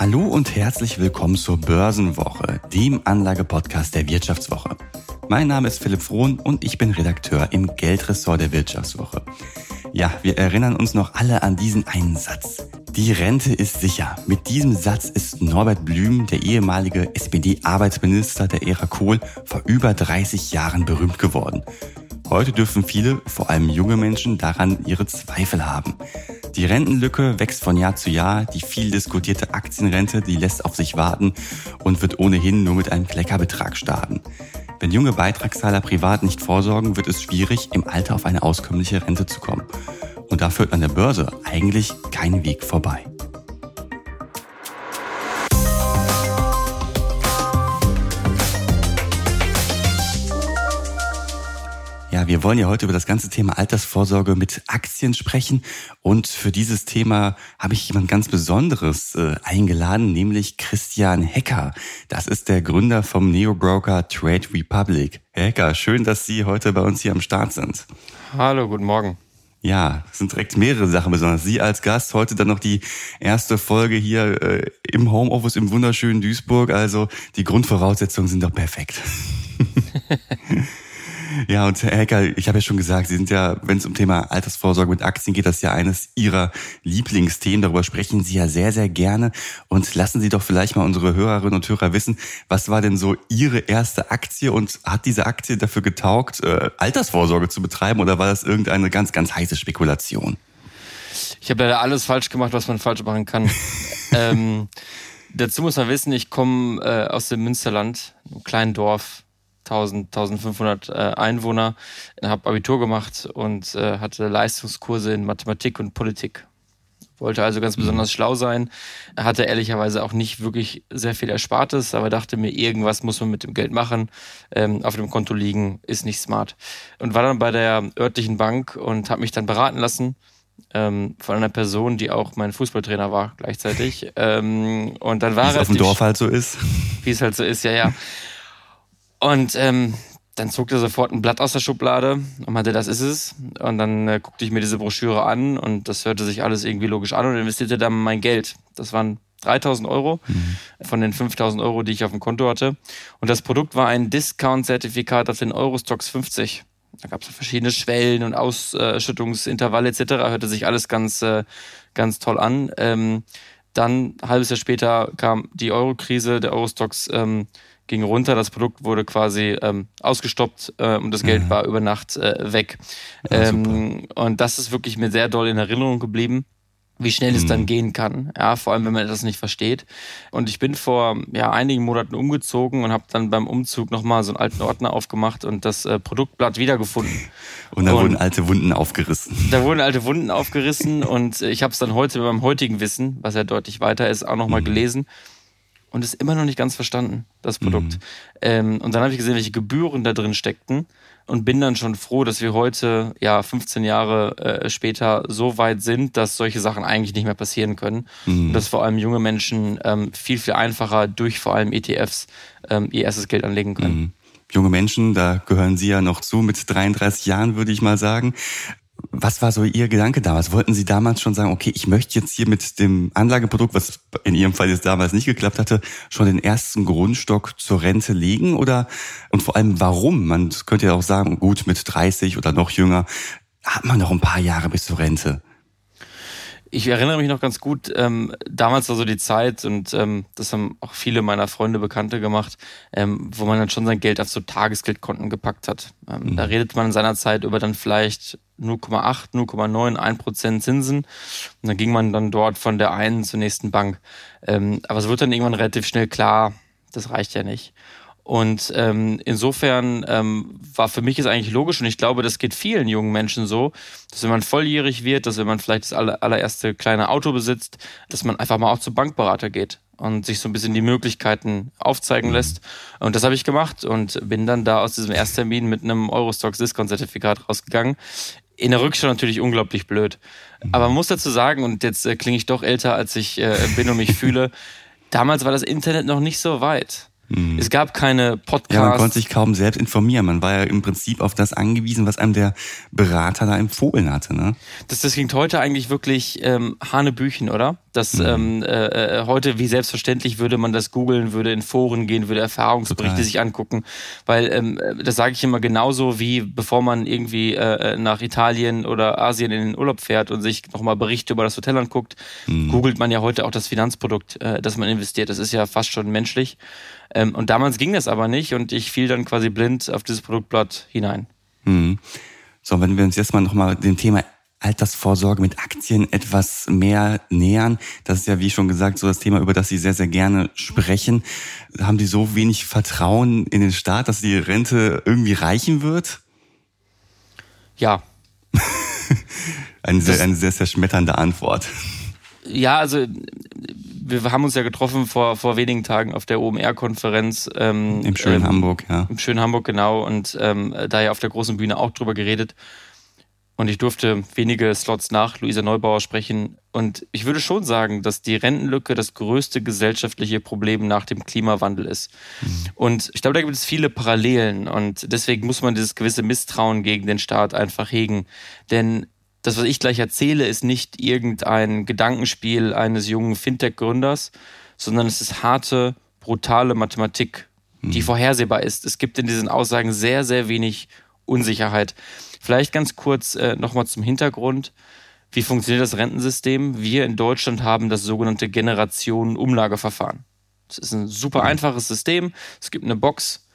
Hallo und herzlich willkommen zur Börsenwoche, dem Anlagepodcast der Wirtschaftswoche. Mein Name ist Philipp Frohn und ich bin Redakteur im Geldressort der Wirtschaftswoche. Ja, wir erinnern uns noch alle an diesen einen Satz. Die Rente ist sicher. Mit diesem Satz ist Norbert Blüm, der ehemalige SPD-Arbeitsminister der Ära Kohl, vor über 30 Jahren berühmt geworden. Heute dürfen viele, vor allem junge Menschen, daran ihre Zweifel haben. Die Rentenlücke wächst von Jahr zu Jahr. Die viel diskutierte Aktienrente, die lässt auf sich warten und wird ohnehin nur mit einem Kleckerbetrag starten. Wenn junge Beitragszahler privat nicht vorsorgen, wird es schwierig, im Alter auf eine auskömmliche Rente zu kommen. Und da führt an der Börse eigentlich kein Weg vorbei. Ja, wir wollen ja heute über das ganze Thema Altersvorsorge mit Aktien sprechen. Und für dieses Thema habe ich jemand ganz Besonderes äh, eingeladen, nämlich Christian Hecker. Das ist der Gründer vom Neobroker Trade Republic. Herr Hecker, schön, dass Sie heute bei uns hier am Start sind. Hallo, guten Morgen. Ja, es sind direkt mehrere Sachen besonders. Sie als Gast, heute dann noch die erste Folge hier äh, im Homeoffice im wunderschönen Duisburg. Also die Grundvoraussetzungen sind doch perfekt. Ja, und Herr Hecker, ich habe ja schon gesagt, Sie sind ja, wenn es um Thema Altersvorsorge mit Aktien geht, das ist ja eines Ihrer Lieblingsthemen. Darüber sprechen Sie ja sehr, sehr gerne. Und lassen Sie doch vielleicht mal unsere Hörerinnen und Hörer wissen, was war denn so Ihre erste Aktie und hat diese Aktie dafür getaugt, äh, Altersvorsorge zu betreiben oder war das irgendeine ganz, ganz heiße Spekulation? Ich habe leider alles falsch gemacht, was man falsch machen kann. ähm, dazu muss man wissen, ich komme äh, aus dem Münsterland, einem kleinen Dorf 1000, 1500 äh, Einwohner, habe Abitur gemacht und äh, hatte Leistungskurse in Mathematik und Politik. Wollte also ganz mhm. besonders schlau sein, hatte ehrlicherweise auch nicht wirklich sehr viel Erspartes, aber dachte mir, irgendwas muss man mit dem Geld machen. Ähm, auf dem Konto liegen ist nicht smart. Und war dann bei der örtlichen Bank und habe mich dann beraten lassen ähm, von einer Person, die auch mein Fußballtrainer war gleichzeitig. Ähm, und dann war Wie es auf dem Dorf halt so ist. Wie es halt so ist, ja, ja. Und ähm, dann zog er sofort ein Blatt aus der Schublade und meinte, das ist es. Und dann äh, guckte ich mir diese Broschüre an und das hörte sich alles irgendwie logisch an und investierte dann mein Geld. Das waren 3000 Euro mhm. von den 5000 Euro, die ich auf dem Konto hatte. Und das Produkt war ein Discount-Zertifikat auf den Eurostox 50. Da gab es verschiedene Schwellen und Ausschüttungsintervalle etc. Hörte sich alles ganz, äh, ganz toll an. Ähm, dann, ein halbes Jahr später, kam die Euro-Krise, der Eurostox ähm, ging runter, das Produkt wurde quasi ähm, ausgestoppt äh, und das Geld mhm. war über Nacht äh, weg. Ja, ähm, und das ist wirklich mir sehr doll in Erinnerung geblieben wie schnell es dann mhm. gehen kann, ja, vor allem wenn man etwas nicht versteht. Und ich bin vor ja, einigen Monaten umgezogen und habe dann beim Umzug nochmal so einen alten Ordner aufgemacht und das äh, Produktblatt wiedergefunden. Und da und wurden alte Wunden aufgerissen. Da wurden alte Wunden aufgerissen und ich habe es dann heute beim heutigen Wissen, was ja deutlich weiter ist, auch nochmal mhm. gelesen und es immer noch nicht ganz verstanden, das Produkt. Mhm. Ähm, und dann habe ich gesehen, welche Gebühren da drin steckten und bin dann schon froh, dass wir heute, ja, 15 Jahre äh, später so weit sind, dass solche Sachen eigentlich nicht mehr passieren können. Mhm. Und dass vor allem junge Menschen ähm, viel, viel einfacher durch vor allem ETFs ähm, ihr erstes Geld anlegen können. Mhm junge Menschen, da gehören Sie ja noch zu mit 33 Jahren, würde ich mal sagen. Was war so Ihr Gedanke damals? Wollten Sie damals schon sagen, okay, ich möchte jetzt hier mit dem Anlageprodukt, was in Ihrem Fall jetzt damals nicht geklappt hatte, schon den ersten Grundstock zur Rente legen? Oder und vor allem warum? Man könnte ja auch sagen, gut, mit 30 oder noch jünger hat man noch ein paar Jahre bis zur Rente. Ich erinnere mich noch ganz gut, ähm, damals war so die Zeit und ähm, das haben auch viele meiner Freunde, Bekannte gemacht, ähm, wo man dann schon sein Geld auf so Tagesgeldkonten gepackt hat. Ähm, mhm. Da redet man in seiner Zeit über dann vielleicht 0,8, 0,9, 1 Prozent Zinsen und dann ging man dann dort von der einen zur nächsten Bank. Ähm, aber es wird dann irgendwann relativ schnell klar, das reicht ja nicht. Und ähm, insofern ähm, war für mich es eigentlich logisch und ich glaube, das geht vielen jungen Menschen so, dass wenn man volljährig wird, dass wenn man vielleicht das allererste kleine Auto besitzt, dass man einfach mal auch zum Bankberater geht und sich so ein bisschen die Möglichkeiten aufzeigen mhm. lässt. Und das habe ich gemacht und bin dann da aus diesem Ersttermin mit einem Eurostox Discount Zertifikat rausgegangen. In der Rückschau natürlich unglaublich blöd. Mhm. Aber man muss dazu sagen, und jetzt äh, klinge ich doch älter, als ich äh, bin und mich fühle, damals war das Internet noch nicht so weit. Mhm. Es gab keine Podcasts. Ja, man konnte sich kaum selbst informieren. Man war ja im Prinzip auf das angewiesen, was einem der Berater da empfohlen hatte. Ne? Das, das klingt heute eigentlich wirklich ähm, Hanebüchen, oder? Das mhm. ähm, äh, äh, heute, wie selbstverständlich würde man das googeln, würde in Foren gehen, würde Erfahrungsberichte Total. sich angucken. Weil ähm, äh, das sage ich immer genauso, wie bevor man irgendwie äh, äh, nach Italien oder Asien in den Urlaub fährt und sich nochmal Berichte über das Hotel anguckt, mhm. googelt man ja heute auch das Finanzprodukt, äh, das man investiert. Das ist ja fast schon menschlich. Ähm, und damals ging das aber nicht und ich fiel dann quasi blind auf dieses Produktblatt hinein. Mhm. So, wenn wir uns jetzt mal nochmal dem Thema Altersvorsorge mit Aktien etwas mehr nähern. Das ist ja, wie schon gesagt, so das Thema, über das Sie sehr, sehr gerne sprechen. Haben Sie so wenig Vertrauen in den Staat, dass die Rente irgendwie reichen wird? Ja. eine, sehr, eine sehr zerschmetternde Antwort. Ja, also wir haben uns ja getroffen vor, vor wenigen Tagen auf der OMR-Konferenz. Ähm, Im schönen ähm, Hamburg, ja. Im schönen Hamburg, genau. Und ähm, da ja auf der großen Bühne auch drüber geredet. Und ich durfte wenige Slots nach Luisa Neubauer sprechen. Und ich würde schon sagen, dass die Rentenlücke das größte gesellschaftliche Problem nach dem Klimawandel ist. Mhm. Und ich glaube, da gibt es viele Parallelen. Und deswegen muss man dieses gewisse Misstrauen gegen den Staat einfach hegen. Denn das, was ich gleich erzähle, ist nicht irgendein Gedankenspiel eines jungen Fintech-Gründers, sondern es ist harte, brutale Mathematik, die mhm. vorhersehbar ist. Es gibt in diesen Aussagen sehr, sehr wenig Unsicherheit. Vielleicht ganz kurz äh, nochmal zum Hintergrund. Wie funktioniert das Rentensystem? Wir in Deutschland haben das sogenannte Generationenumlageverfahren. Das ist ein super einfaches System. Es gibt eine Box.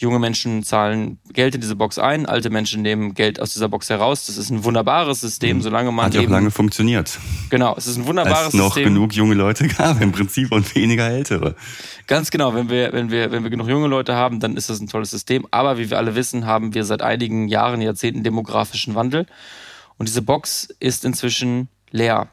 Junge Menschen zahlen Geld in diese Box ein, alte Menschen nehmen Geld aus dieser Box heraus. Das ist ein wunderbares System, mhm. solange man. Hat ja auch lange funktioniert. Genau, es ist ein wunderbares Als noch System. genug junge Leute gab im Prinzip und weniger ältere. Ganz genau, wenn wir, wenn wir, wenn wir genug junge Leute haben, dann ist das ein tolles System. Aber wie wir alle wissen, haben wir seit einigen Jahren, Jahrzehnten demografischen Wandel. Und diese Box ist inzwischen leer.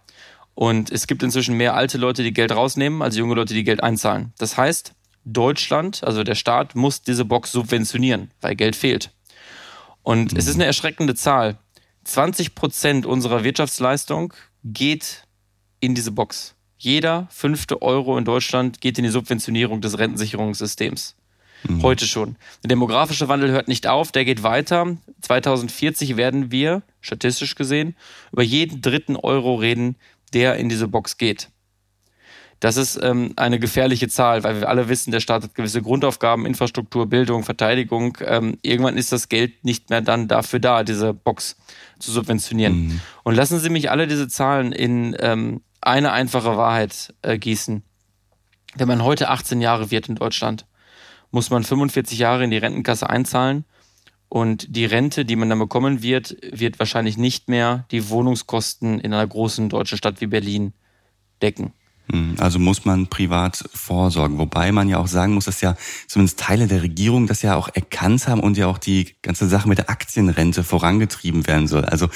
Und es gibt inzwischen mehr alte Leute, die Geld rausnehmen, als junge Leute, die Geld einzahlen. Das heißt, Deutschland, also der Staat, muss diese Box subventionieren, weil Geld fehlt. Und mhm. es ist eine erschreckende Zahl. 20 Prozent unserer Wirtschaftsleistung geht in diese Box. Jeder fünfte Euro in Deutschland geht in die Subventionierung des Rentensicherungssystems. Mhm. Heute schon. Der demografische Wandel hört nicht auf, der geht weiter. 2040 werden wir, statistisch gesehen, über jeden dritten Euro reden, der in diese Box geht. Das ist ähm, eine gefährliche Zahl, weil wir alle wissen, der Staat hat gewisse Grundaufgaben, Infrastruktur, Bildung, Verteidigung. Ähm, irgendwann ist das Geld nicht mehr dann dafür da, diese Box zu subventionieren. Mhm. Und lassen Sie mich alle diese Zahlen in ähm, eine einfache Wahrheit äh, gießen. Wenn man heute 18 Jahre wird in Deutschland, muss man 45 Jahre in die Rentenkasse einzahlen und die Rente, die man dann bekommen wird, wird wahrscheinlich nicht mehr die Wohnungskosten in einer großen deutschen Stadt wie Berlin decken. Hm, also muss man privat vorsorgen. Wobei man ja auch sagen muss, dass ja zumindest Teile der Regierung das ja auch erkannt haben und ja auch die ganze Sache mit der Aktienrente vorangetrieben werden soll. Also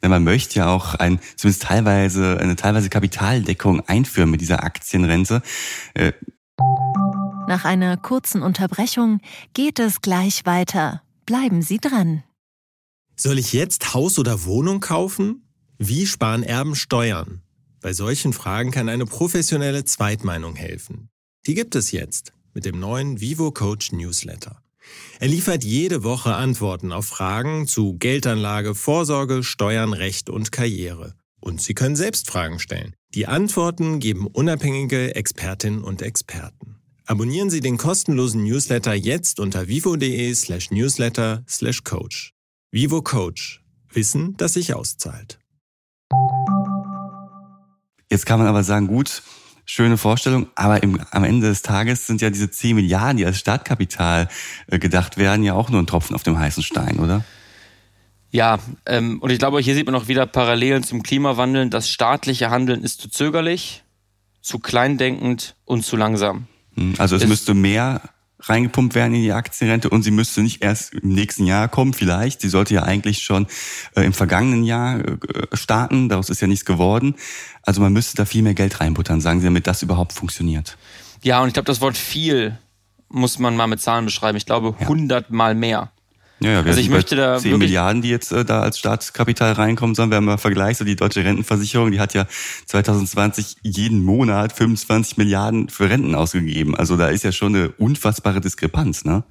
wenn man möchte ja auch ein, zumindest teilweise, eine teilweise Kapitaldeckung einführen mit dieser Aktienrente. Äh Nach einer kurzen Unterbrechung geht es gleich weiter. Bleiben Sie dran. Soll ich jetzt Haus oder Wohnung kaufen? Wie sparen Erben Steuern? Bei solchen Fragen kann eine professionelle Zweitmeinung helfen. Die gibt es jetzt mit dem neuen Vivo Coach Newsletter. Er liefert jede Woche Antworten auf Fragen zu Geldanlage, Vorsorge, Steuern, Recht und Karriere. Und Sie können selbst Fragen stellen. Die Antworten geben unabhängige Expertinnen und Experten. Abonnieren Sie den kostenlosen Newsletter jetzt unter vivo.de slash newsletter slash coach. Vivo Coach. Wissen, das sich auszahlt. Jetzt kann man aber sagen, gut, schöne Vorstellung, aber im, am Ende des Tages sind ja diese 10 Milliarden, die als Startkapital äh, gedacht werden, ja auch nur ein Tropfen auf dem heißen Stein, oder? Ja, ähm, und ich glaube, hier sieht man auch wieder Parallelen zum Klimawandel. Das staatliche Handeln ist zu zögerlich, zu kleindenkend und zu langsam. Hm, also es, es müsste mehr reingepumpt werden in die Aktienrente und sie müsste nicht erst im nächsten Jahr kommen, vielleicht. Sie sollte ja eigentlich schon äh, im vergangenen Jahr äh, starten. Daraus ist ja nichts geworden. Also man müsste da viel mehr Geld reinbuttern, sagen Sie, damit das überhaupt funktioniert. Ja, und ich glaube, das Wort viel muss man mal mit Zahlen beschreiben. Ich glaube, ja. 100 mal mehr. Ja, ja, wir also ich möchte da 10 wirklich- Milliarden, die jetzt äh, da als Staatskapital reinkommen sollen. Wenn man mal vergleicht, so die deutsche Rentenversicherung, die hat ja 2020 jeden Monat 25 Milliarden für Renten ausgegeben. Also da ist ja schon eine unfassbare Diskrepanz, ne?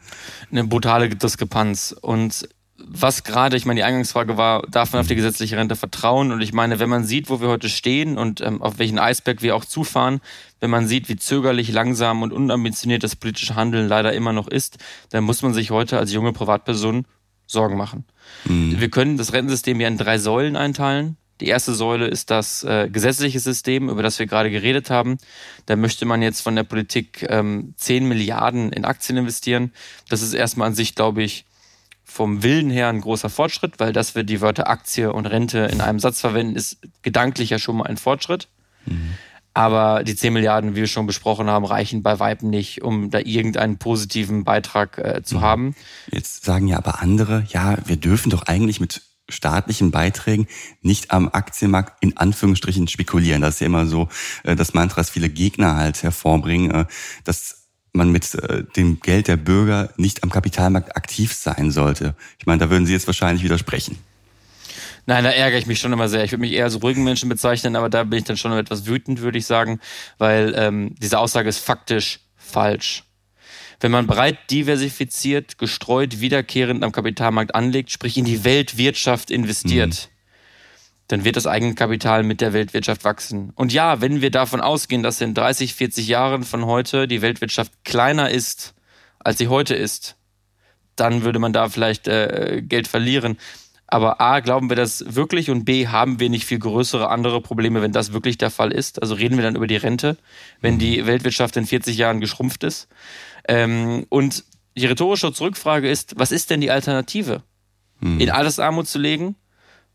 eine brutale Diskrepanz. Und was gerade, ich meine, die Eingangsfrage war, darf man auf die gesetzliche Rente vertrauen? Und ich meine, wenn man sieht, wo wir heute stehen und ähm, auf welchen Eisberg wir auch zufahren, wenn man sieht, wie zögerlich, langsam und unambitioniert das politische Handeln leider immer noch ist, dann muss man sich heute als junge Privatperson Sorgen machen. Wir können das Rentensystem ja in drei Säulen einteilen. Die erste Säule ist das äh, gesetzliche System, über das wir gerade geredet haben. Da möchte man jetzt von der Politik ähm, 10 Milliarden in Aktien investieren. Das ist erstmal an sich, glaube ich, vom Willen her ein großer Fortschritt, weil dass wir die Wörter Aktie und Rente in einem Satz verwenden, ist gedanklich ja schon mal ein Fortschritt. Aber die 10 Milliarden, wie wir schon besprochen haben, reichen bei Weitem nicht, um da irgendeinen positiven Beitrag äh, zu haben. Jetzt sagen ja aber andere, ja, wir dürfen doch eigentlich mit staatlichen Beiträgen nicht am Aktienmarkt in Anführungsstrichen spekulieren. Das ist ja immer so äh, das Mantra, das viele Gegner halt hervorbringen, äh, dass man mit äh, dem Geld der Bürger nicht am Kapitalmarkt aktiv sein sollte. Ich meine, da würden Sie jetzt wahrscheinlich widersprechen. Nein, da ärgere ich mich schon immer sehr. Ich würde mich eher als ruhigen Menschen bezeichnen, aber da bin ich dann schon etwas wütend, würde ich sagen, weil ähm, diese Aussage ist faktisch falsch. Wenn man breit diversifiziert, gestreut, wiederkehrend am Kapitalmarkt anlegt, sprich in die Weltwirtschaft investiert, dann wird das Eigenkapital mit der Weltwirtschaft wachsen. Und ja, wenn wir davon ausgehen, dass in 30, 40 Jahren von heute die Weltwirtschaft kleiner ist, als sie heute ist, dann würde man da vielleicht äh, Geld verlieren. Aber A, glauben wir das wirklich und B, haben wir nicht viel größere andere Probleme, wenn das wirklich der Fall ist? Also reden wir dann über die Rente, wenn die Weltwirtschaft in 40 Jahren geschrumpft ist. Ähm, und die rhetorische Zurückfrage ist, was ist denn die Alternative? In Altersarmut zu legen?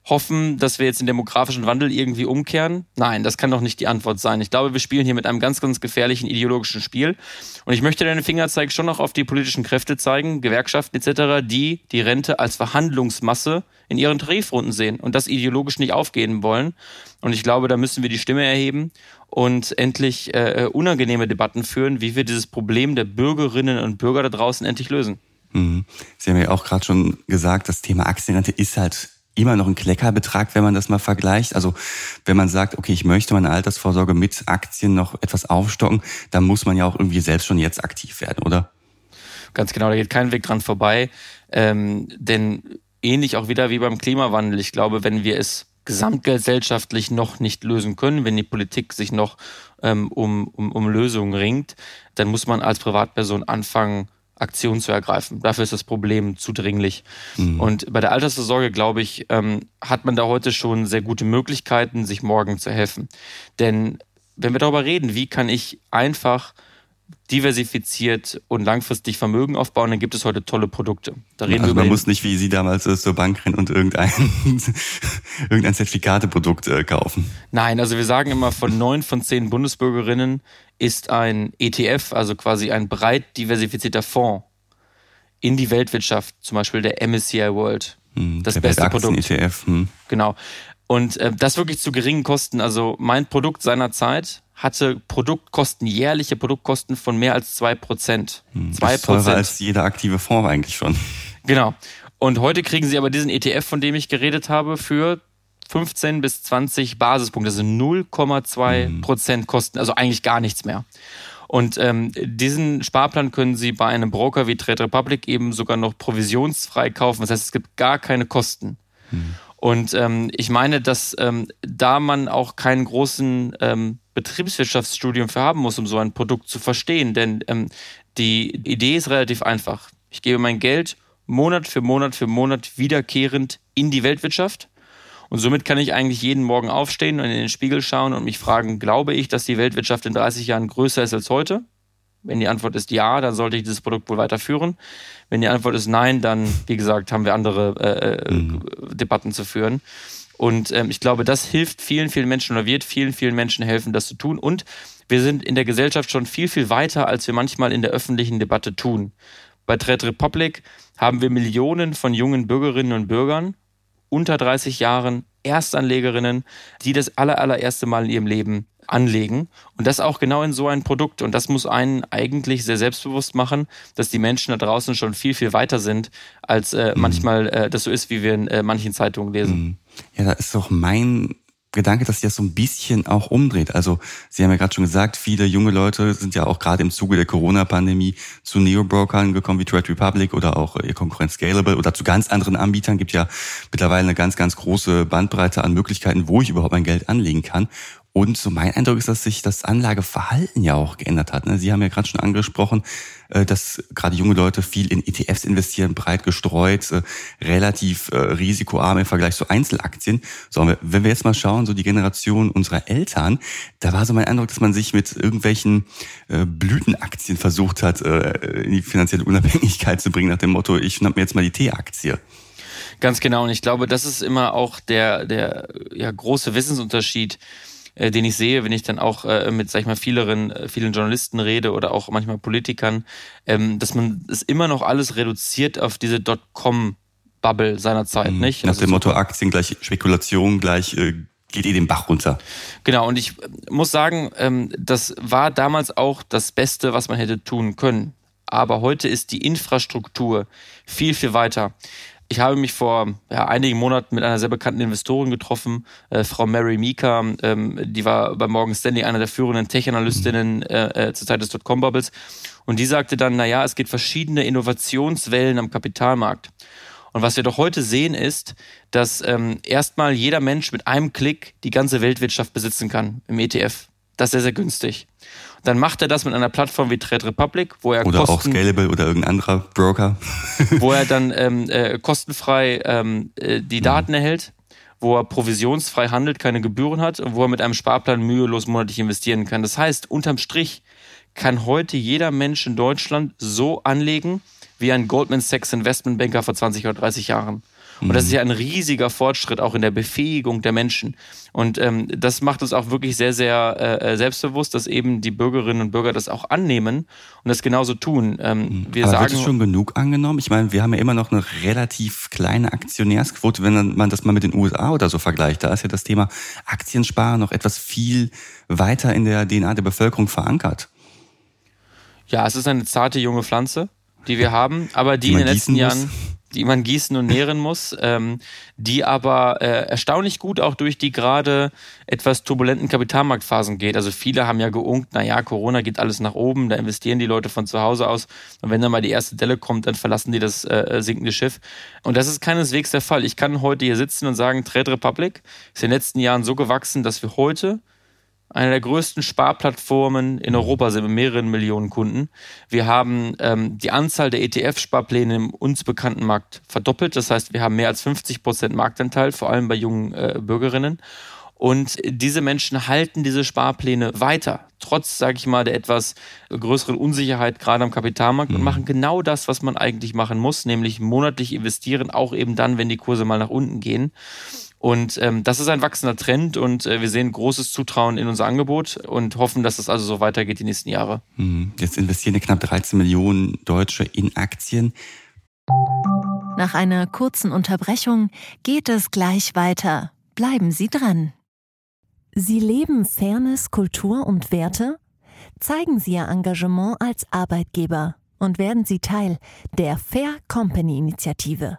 Hoffen, dass wir jetzt den demografischen Wandel irgendwie umkehren? Nein, das kann doch nicht die Antwort sein. Ich glaube, wir spielen hier mit einem ganz, ganz gefährlichen ideologischen Spiel. Und ich möchte deinen Fingerzeig schon noch auf die politischen Kräfte zeigen, Gewerkschaften etc., die die Rente als Verhandlungsmasse in ihren Tarifrunden sehen und das ideologisch nicht aufgeben wollen. Und ich glaube, da müssen wir die Stimme erheben und endlich äh, unangenehme Debatten führen, wie wir dieses Problem der Bürgerinnen und Bürger da draußen endlich lösen. Mhm. Sie haben ja auch gerade schon gesagt, das Thema Aktienrente ist halt immer noch ein Kleckerbetrag, wenn man das mal vergleicht. Also wenn man sagt, okay, ich möchte meine Altersvorsorge mit Aktien noch etwas aufstocken, dann muss man ja auch irgendwie selbst schon jetzt aktiv werden, oder? Ganz genau, da geht kein Weg dran vorbei. Ähm, denn ähnlich auch wieder wie beim Klimawandel, ich glaube, wenn wir es gesamtgesellschaftlich noch nicht lösen können, wenn die Politik sich noch ähm, um, um, um Lösungen ringt, dann muss man als Privatperson anfangen, Aktion zu ergreifen. Dafür ist das Problem zu dringlich. Und bei der Altersvorsorge, glaube ich, ähm, hat man da heute schon sehr gute Möglichkeiten, sich morgen zu helfen. Denn wenn wir darüber reden, wie kann ich einfach diversifiziert und langfristig Vermögen aufbauen, dann gibt es heute tolle Produkte. Da reden wir Also über man muss nicht wie Sie damals äh, zur Bank rennen und irgendein, irgendein Zertifikateprodukt äh, kaufen. Nein, also wir sagen immer, von neun von zehn Bundesbürgerinnen ist ein ETF, also quasi ein breit diversifizierter Fonds in die Weltwirtschaft, zum Beispiel der MSCI World. Hm, Das beste Produkt. ETF. Hm. Genau. Und äh, das wirklich zu geringen Kosten. Also mein Produkt seiner Zeit hatte Produktkosten, jährliche Produktkosten von mehr als zwei Prozent. Zwei Das ist teurer als jeder aktive Fonds eigentlich schon. Genau. Und heute kriegen Sie aber diesen ETF, von dem ich geredet habe, für 15 bis 20 Basispunkte, also 0,2 Prozent Kosten, also eigentlich gar nichts mehr. Und ähm, diesen Sparplan können Sie bei einem Broker wie Trade Republic eben sogar noch provisionsfrei kaufen. Das heißt, es gibt gar keine Kosten. Und ähm, ich meine, dass ähm, da man auch keinen großen ähm, Betriebswirtschaftsstudium für haben muss, um so ein Produkt zu verstehen. Denn ähm, die Idee ist relativ einfach. Ich gebe mein Geld Monat für Monat für Monat wiederkehrend in die Weltwirtschaft. Und somit kann ich eigentlich jeden Morgen aufstehen und in den Spiegel schauen und mich fragen, glaube ich, dass die Weltwirtschaft in 30 Jahren größer ist als heute? Wenn die Antwort ist ja, dann sollte ich dieses Produkt wohl weiterführen. Wenn die Antwort ist nein, dann, wie gesagt, haben wir andere äh, äh, Debatten zu führen. Und ähm, ich glaube, das hilft vielen, vielen Menschen oder wird vielen, vielen Menschen helfen, das zu tun. Und wir sind in der Gesellschaft schon viel, viel weiter, als wir manchmal in der öffentlichen Debatte tun. Bei Trade Republic haben wir Millionen von jungen Bürgerinnen und Bürgern unter 30 Jahren, Erstanlegerinnen, die das aller, allererste Mal in ihrem Leben anlegen. Und das auch genau in so ein Produkt. Und das muss einen eigentlich sehr selbstbewusst machen, dass die Menschen da draußen schon viel, viel weiter sind, als äh, mhm. manchmal äh, das so ist, wie wir in äh, manchen Zeitungen lesen. Mhm. Ja, da ist doch mein Gedanke, dass sich das so ein bisschen auch umdreht. Also Sie haben ja gerade schon gesagt, viele junge Leute sind ja auch gerade im Zuge der Corona-Pandemie zu Neo-Brokern gekommen wie Trade Republic oder auch ihr Konkurrent Scalable oder zu ganz anderen Anbietern. Gibt ja mittlerweile eine ganz, ganz große Bandbreite an Möglichkeiten, wo ich überhaupt mein Geld anlegen kann. Und so mein Eindruck ist, dass sich das Anlageverhalten ja auch geändert hat. Ne? Sie haben ja gerade schon angesprochen, äh, dass gerade junge Leute viel in ETFs investieren, breit gestreut, äh, relativ äh, risikoarm im Vergleich zu Einzelaktien. So, wenn wir jetzt mal schauen, so die Generation unserer Eltern, da war so mein Eindruck, dass man sich mit irgendwelchen Blütenaktien versucht hat, in die finanzielle Unabhängigkeit zu bringen, nach dem Motto, ich schnapp mir jetzt mal die T-Aktie. Ganz genau. Und ich glaube, das ist immer auch der, der ja, große Wissensunterschied äh, den ich sehe, wenn ich dann auch äh, mit, sag ich mal, vielen, äh, vielen Journalisten rede oder auch manchmal Politikern, ähm, dass man es immer noch alles reduziert auf diese Dotcom-Bubble seiner Zeit, mhm. nicht? Nach also dem Motto Aktien gleich Spekulation gleich äh, geht eh den Bach runter. Genau, und ich muss sagen, ähm, das war damals auch das Beste, was man hätte tun können. Aber heute ist die Infrastruktur viel, viel weiter. Ich habe mich vor ja, einigen Monaten mit einer sehr bekannten Investorin getroffen, äh, Frau Mary Mika. Ähm, die war bei Morgan Stanley einer der führenden Tech-Analystinnen äh, äh, zur Zeit des Dotcom-Bubbles. Und die sagte dann, na ja, es gibt verschiedene Innovationswellen am Kapitalmarkt. Und was wir doch heute sehen ist, dass ähm, erstmal jeder Mensch mit einem Klick die ganze Weltwirtschaft besitzen kann im ETF. Das ist sehr, sehr günstig. Dann macht er das mit einer Plattform wie Trade Republic, wo er oder Kosten, auch Scalable oder irgendein anderer Broker, wo er dann ähm, äh, kostenfrei ähm, äh, die mhm. Daten mhm. erhält, wo er provisionsfrei handelt, keine Gebühren hat und wo er mit einem Sparplan mühelos monatlich investieren kann. Das heißt, unterm Strich kann heute jeder Mensch in Deutschland so anlegen wie ein Goldman Sachs Investmentbanker vor 20 oder 30 Jahren. Und das ist ja ein riesiger Fortschritt auch in der Befähigung der Menschen. Und ähm, das macht uns auch wirklich sehr, sehr äh, äh, selbstbewusst, dass eben die Bürgerinnen und Bürger das auch annehmen und das genauso tun. Ähm, mhm. wir Aber sagen, wird es schon genug angenommen? Ich meine, wir haben ja immer noch eine relativ kleine Aktionärsquote, wenn man das mal mit den USA oder so vergleicht. Da ist ja das Thema Aktiensparen noch etwas viel weiter in der DNA der Bevölkerung verankert. Ja, es ist eine zarte junge Pflanze, die wir haben, aber die, die in den letzten Jahren die man gießen und nähren muss, ähm, die aber äh, erstaunlich gut auch durch die gerade etwas turbulenten Kapitalmarktphasen geht. Also viele haben ja geunkt, naja, Corona geht alles nach oben, da investieren die Leute von zu Hause aus und wenn dann mal die erste Delle kommt, dann verlassen die das äh, sinkende Schiff. Und das ist keineswegs der Fall. Ich kann heute hier sitzen und sagen, Trade Republic ist in den letzten Jahren so gewachsen, dass wir heute eine der größten Sparplattformen in Europa sind mit mehreren Millionen Kunden. Wir haben ähm, die Anzahl der ETF-Sparpläne im uns bekannten Markt verdoppelt. Das heißt, wir haben mehr als 50 Prozent Marktanteil, vor allem bei jungen äh, Bürgerinnen. Und diese Menschen halten diese Sparpläne weiter, trotz, sage ich mal, der etwas größeren Unsicherheit gerade am Kapitalmarkt mhm. und machen genau das, was man eigentlich machen muss, nämlich monatlich investieren, auch eben dann, wenn die Kurse mal nach unten gehen. Und ähm, das ist ein wachsender Trend und äh, wir sehen großes Zutrauen in unser Angebot und hoffen, dass es also so weitergeht die nächsten Jahre. Mhm. Jetzt investieren knapp 13 Millionen Deutsche in Aktien. Nach einer kurzen Unterbrechung geht es gleich weiter. Bleiben Sie dran. Sie leben Fairness, Kultur und Werte? Zeigen Sie Ihr Engagement als Arbeitgeber und werden Sie Teil der Fair Company Initiative.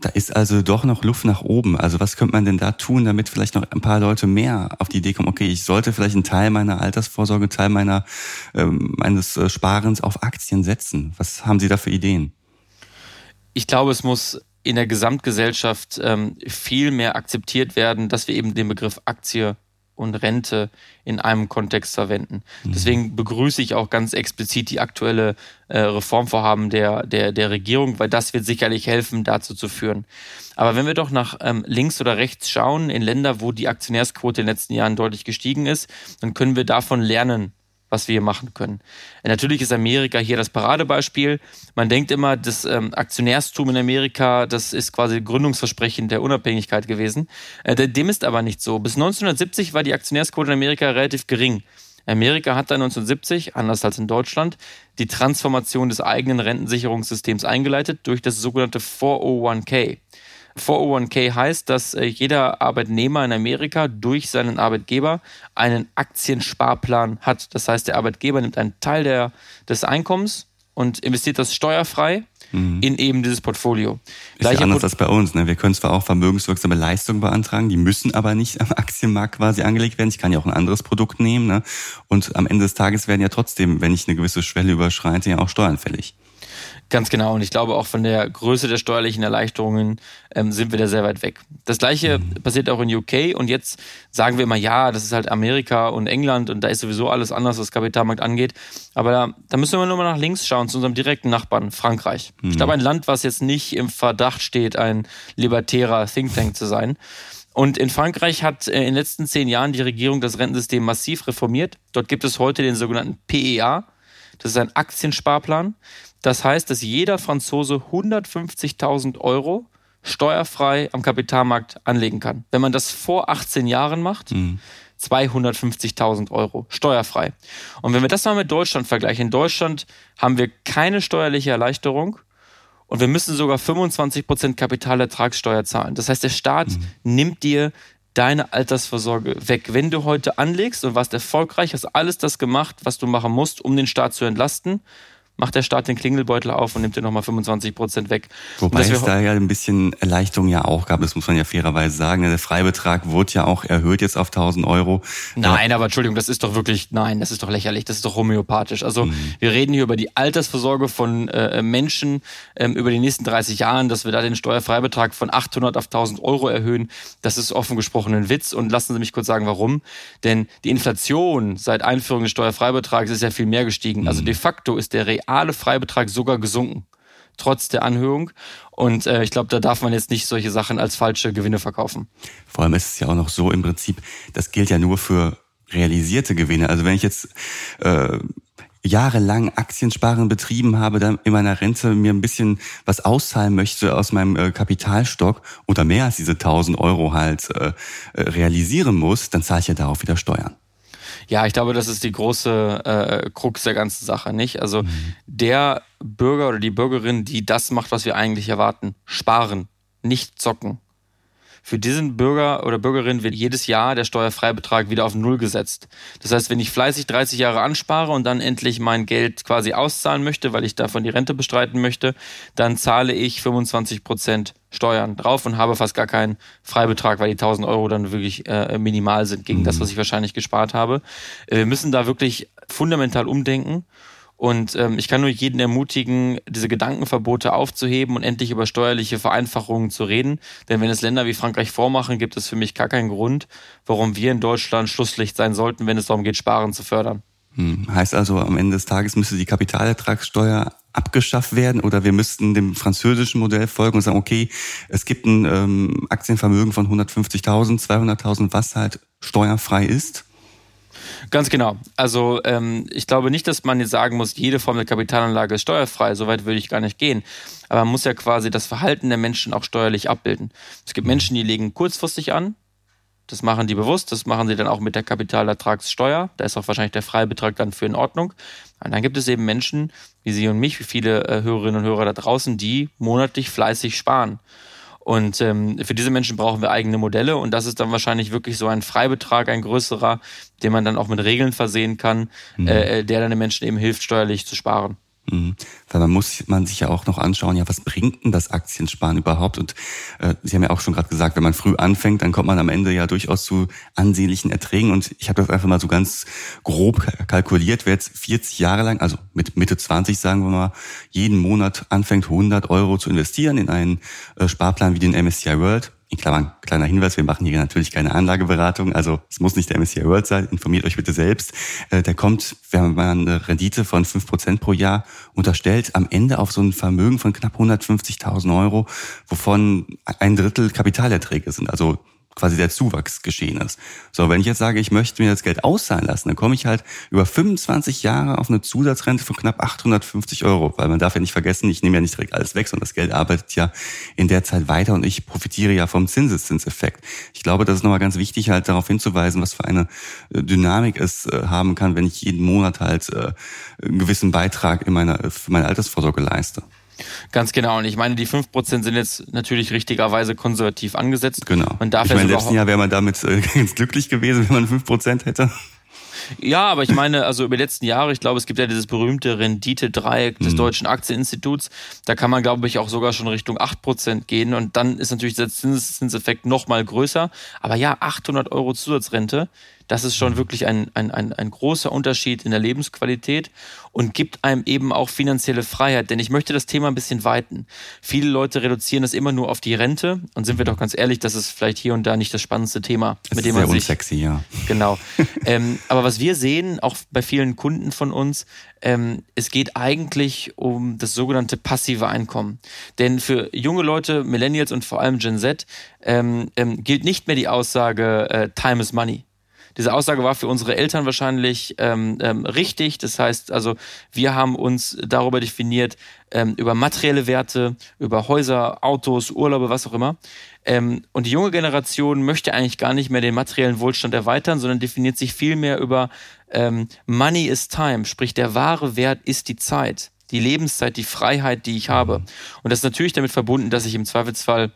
Da ist also doch noch Luft nach oben. Also was könnte man denn da tun, damit vielleicht noch ein paar Leute mehr auf die Idee kommen, okay, ich sollte vielleicht einen Teil meiner Altersvorsorge, Teil meiner, ähm, meines äh, Sparens auf Aktien setzen? Was haben Sie da für Ideen? Ich glaube, es muss in der Gesamtgesellschaft ähm, viel mehr akzeptiert werden, dass wir eben den Begriff Aktie und Rente in einem Kontext verwenden. Mhm. Deswegen begrüße ich auch ganz explizit die aktuelle äh, Reformvorhaben der, der, der Regierung, weil das wird sicherlich helfen, dazu zu führen. Aber wenn wir doch nach ähm, links oder rechts schauen, in Länder, wo die Aktionärsquote in den letzten Jahren deutlich gestiegen ist, dann können wir davon lernen, was wir hier machen können. Natürlich ist Amerika hier das Paradebeispiel. Man denkt immer, das ähm, Aktionärstum in Amerika, das ist quasi Gründungsversprechen der Unabhängigkeit gewesen. Äh, dem ist aber nicht so. Bis 1970 war die Aktionärsquote in Amerika relativ gering. Amerika hat dann 1970, anders als in Deutschland, die Transformation des eigenen Rentensicherungssystems eingeleitet durch das sogenannte 401k. 401k heißt, dass äh, jeder Arbeitnehmer in Amerika durch seinen Arbeitgeber einen Aktiensparplan hat. Das heißt, der Arbeitgeber nimmt einen Teil der, des Einkommens und investiert das steuerfrei mhm. in eben dieses Portfolio. Ist ja anders als bei uns. Ne? Wir können zwar auch vermögenswirksame Leistungen beantragen, die müssen aber nicht am Aktienmarkt quasi angelegt werden. Ich kann ja auch ein anderes Produkt nehmen. Ne? Und am Ende des Tages werden ja trotzdem, wenn ich eine gewisse Schwelle überschreite, ja auch Steuern fällig. Ganz genau. Und ich glaube, auch von der Größe der steuerlichen Erleichterungen ähm, sind wir da sehr weit weg. Das Gleiche mhm. passiert auch in UK. Und jetzt sagen wir immer, ja, das ist halt Amerika und England und da ist sowieso alles anders, was Kapitalmarkt angeht. Aber da, da müssen wir nur mal nach links schauen, zu unserem direkten Nachbarn, Frankreich. Mhm. Ich glaube, ein Land, was jetzt nicht im Verdacht steht, ein libertärer Think Tank zu sein. Und in Frankreich hat äh, in den letzten zehn Jahren die Regierung das Rentensystem massiv reformiert. Dort gibt es heute den sogenannten PEA. Das ist ein Aktiensparplan. Das heißt, dass jeder Franzose 150.000 Euro steuerfrei am Kapitalmarkt anlegen kann. Wenn man das vor 18 Jahren macht, mhm. 250.000 Euro steuerfrei. Und wenn wir das mal mit Deutschland vergleichen, in Deutschland haben wir keine steuerliche Erleichterung und wir müssen sogar 25 Prozent Kapitalertragssteuer zahlen. Das heißt, der Staat mhm. nimmt dir deine Altersvorsorge weg. Wenn du heute anlegst und warst erfolgreich, hast alles das gemacht, was du machen musst, um den Staat zu entlasten, macht der Staat den Klingelbeutel auf und nimmt dir nochmal 25 Prozent weg. Wobei es da ja ein bisschen Erleichterung ja auch gab, das muss man ja fairerweise sagen. Der Freibetrag wurde ja auch erhöht jetzt auf 1000 Euro. Nein, aber Entschuldigung, das ist doch wirklich, nein, das ist doch lächerlich, das ist doch homöopathisch. Also mhm. wir reden hier über die Altersvorsorge von äh, Menschen ähm, über die nächsten 30 Jahren, dass wir da den Steuerfreibetrag von 800 auf 1000 Euro erhöhen. Das ist offen gesprochen ein Witz und lassen Sie mich kurz sagen, warum. Denn die Inflation seit Einführung des Steuerfreibetrags ist ja viel mehr gestiegen. Also mhm. de facto ist der real reale Freibetrag sogar gesunken, trotz der Anhöhung. Und äh, ich glaube, da darf man jetzt nicht solche Sachen als falsche Gewinne verkaufen. Vor allem ist es ja auch noch so im Prinzip, das gilt ja nur für realisierte Gewinne. Also wenn ich jetzt äh, jahrelang Aktiensparen betrieben habe, dann in meiner Rente mir ein bisschen was auszahlen möchte aus meinem äh, Kapitalstock oder mehr als diese 1000 Euro halt äh, äh, realisieren muss, dann zahle ich ja darauf wieder Steuern. Ja, ich glaube, das ist die große äh, Krux der ganzen Sache, nicht? Also mhm. der Bürger oder die Bürgerin, die das macht, was wir eigentlich erwarten, sparen, nicht zocken, für diesen Bürger oder Bürgerin wird jedes Jahr der Steuerfreibetrag wieder auf Null gesetzt. Das heißt, wenn ich fleißig 30 Jahre anspare und dann endlich mein Geld quasi auszahlen möchte, weil ich davon die Rente bestreiten möchte, dann zahle ich 25 Prozent Steuern drauf und habe fast gar keinen Freibetrag, weil die 1000 Euro dann wirklich äh, minimal sind gegen mhm. das, was ich wahrscheinlich gespart habe. Äh, wir müssen da wirklich fundamental umdenken und ähm, ich kann nur jeden ermutigen, diese Gedankenverbote aufzuheben und endlich über steuerliche Vereinfachungen zu reden. Denn wenn es Länder wie Frankreich vormachen, gibt es für mich gar keinen Grund, warum wir in Deutschland Schlusslicht sein sollten, wenn es darum geht, Sparen zu fördern. Hm. Heißt also, am Ende des Tages müsste die Kapitalertragssteuer abgeschafft werden oder wir müssten dem französischen Modell folgen und sagen, okay, es gibt ein ähm, Aktienvermögen von 150.000, 200.000, was halt steuerfrei ist Ganz genau. Also ähm, ich glaube nicht, dass man jetzt sagen muss, jede Form der Kapitalanlage ist steuerfrei. Soweit würde ich gar nicht gehen. Aber man muss ja quasi das Verhalten der Menschen auch steuerlich abbilden. Es gibt Menschen, die legen kurzfristig an. Das machen die bewusst. Das machen sie dann auch mit der Kapitalertragssteuer. Da ist auch wahrscheinlich der Freibetrag dann für in Ordnung. Und dann gibt es eben Menschen, wie Sie und mich, wie viele äh, Hörerinnen und Hörer da draußen, die monatlich fleißig sparen. Und ähm, für diese Menschen brauchen wir eigene Modelle und das ist dann wahrscheinlich wirklich so ein Freibetrag, ein größerer, den man dann auch mit Regeln versehen kann, mhm. äh, der dann den Menschen eben hilft, steuerlich zu sparen. Mhm. Weil man muss man sich ja auch noch anschauen, ja, was bringt denn das Aktiensparen überhaupt? Und äh, Sie haben ja auch schon gerade gesagt, wenn man früh anfängt, dann kommt man am Ende ja durchaus zu ansehnlichen Erträgen. Und ich habe das einfach mal so ganz grob kalkuliert, wer jetzt 40 Jahre lang, also mit Mitte 20 sagen wir mal, jeden Monat anfängt 100 Euro zu investieren in einen äh, Sparplan wie den MSCI World, in Klammern, kleiner Hinweis, wir machen hier natürlich keine Anlageberatung, also es muss nicht der MSCI World sein, informiert euch bitte selbst. Äh, der kommt, wenn man eine Rendite von fünf Prozent pro Jahr unterstellt, am Ende auf so ein Vermögen von knapp 150.000 Euro, wovon ein Drittel Kapitalerträge sind. Also quasi der Zuwachs geschehen ist. So, wenn ich jetzt sage, ich möchte mir das Geld auszahlen lassen, dann komme ich halt über 25 Jahre auf eine Zusatzrente von knapp 850 Euro, weil man darf ja nicht vergessen, ich nehme ja nicht direkt alles weg, sondern das Geld arbeitet ja in der Zeit weiter und ich profitiere ja vom Zinseszinseffekt. Ich glaube, das ist nochmal ganz wichtig, halt darauf hinzuweisen, was für eine äh, Dynamik es äh, haben kann, wenn ich jeden Monat halt äh, einen gewissen Beitrag in meiner, für meine Altersvorsorge leiste. Ganz genau. Und ich meine, die 5% sind jetzt natürlich richtigerweise konservativ angesetzt. Genau. Man darf ich meine, im letzten Jahr wäre man damit äh, ganz glücklich gewesen, wenn man 5% hätte. Ja, aber ich meine, also über die letzten Jahre, ich glaube, es gibt ja dieses berühmte Rendite-Dreieck des mhm. Deutschen Aktieninstituts. Da kann man, glaube ich, auch sogar schon Richtung 8% gehen. Und dann ist natürlich der Zinseffekt noch mal größer. Aber ja, 800 Euro Zusatzrente, das ist schon wirklich ein, ein, ein, ein großer Unterschied in der Lebensqualität und gibt einem eben auch finanzielle Freiheit. Denn ich möchte das Thema ein bisschen weiten. Viele Leute reduzieren das immer nur auf die Rente und sind wir doch ganz ehrlich, das ist vielleicht hier und da nicht das spannendste Thema, das mit dem man sich. Unsexy, ja. Genau. ähm, aber was wir sehen, auch bei vielen Kunden von uns, ähm, es geht eigentlich um das sogenannte passive Einkommen. Denn für junge Leute, Millennials und vor allem Gen Z, ähm, ähm, gilt nicht mehr die Aussage äh, Time is Money. Diese Aussage war für unsere Eltern wahrscheinlich ähm, ähm, richtig. Das heißt also, wir haben uns darüber definiert, ähm, über materielle Werte, über Häuser, Autos, Urlaube, was auch immer. Ähm, und die junge Generation möchte eigentlich gar nicht mehr den materiellen Wohlstand erweitern, sondern definiert sich viel mehr über ähm, Money is Time, sprich der wahre Wert ist die Zeit, die Lebenszeit, die Freiheit, die ich habe. Und das ist natürlich damit verbunden, dass ich im Zweifelsfall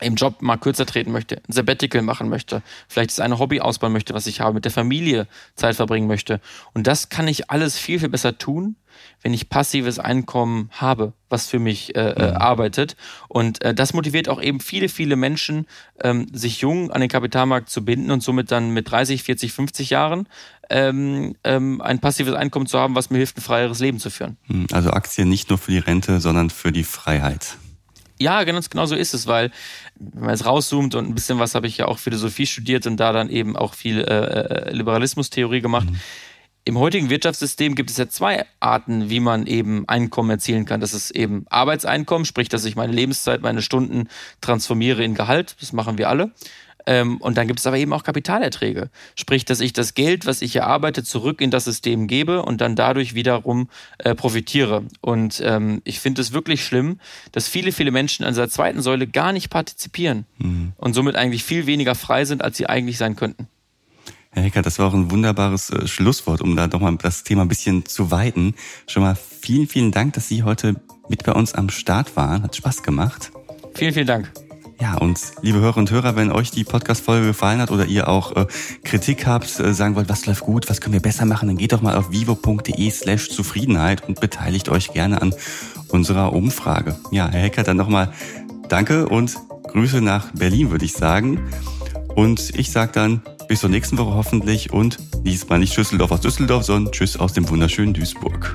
im Job mal kürzer treten möchte, ein Sabbatical machen möchte, vielleicht ist eine Hobby ausbauen möchte, was ich habe, mit der Familie Zeit verbringen möchte. Und das kann ich alles viel, viel besser tun, wenn ich passives Einkommen habe, was für mich äh, äh, mhm. arbeitet. Und äh, das motiviert auch eben viele, viele Menschen, ähm, sich jung an den Kapitalmarkt zu binden und somit dann mit 30, 40, 50 Jahren ähm, ähm, ein passives Einkommen zu haben, was mir hilft, ein freieres Leben zu führen. Mhm. Also Aktien nicht nur für die Rente, sondern für die Freiheit. Ja, ganz genau so ist es, weil wenn man jetzt rauszoomt und ein bisschen was habe ich ja auch Philosophie studiert und da dann eben auch viel äh, äh, Liberalismustheorie gemacht. Mhm. Im heutigen Wirtschaftssystem gibt es ja zwei Arten, wie man eben Einkommen erzielen kann. Das ist eben Arbeitseinkommen, sprich, dass ich meine Lebenszeit, meine Stunden transformiere in Gehalt. Das machen wir alle. Ähm, und dann gibt es aber eben auch Kapitalerträge. Sprich, dass ich das Geld, was ich erarbeite, zurück in das System gebe und dann dadurch wiederum äh, profitiere. Und ähm, ich finde es wirklich schlimm, dass viele, viele Menschen an dieser zweiten Säule gar nicht partizipieren mhm. und somit eigentlich viel weniger frei sind, als sie eigentlich sein könnten. Herr Hecker, das war auch ein wunderbares äh, Schlusswort, um da doch mal das Thema ein bisschen zu weiten. Schon mal vielen, vielen Dank, dass Sie heute mit bei uns am Start waren. Hat Spaß gemacht. Vielen, vielen Dank. Ja, und liebe Hörer und Hörer, wenn euch die Podcast-Folge gefallen hat oder ihr auch äh, Kritik habt, äh, sagen wollt, was läuft gut, was können wir besser machen, dann geht doch mal auf vivo.de slash Zufriedenheit und beteiligt euch gerne an unserer Umfrage. Ja, Herr Hecker, dann nochmal danke und Grüße nach Berlin, würde ich sagen. Und ich sage dann bis zur nächsten Woche hoffentlich und diesmal nicht Schüsseldorf aus Düsseldorf, sondern Tschüss aus dem wunderschönen Duisburg.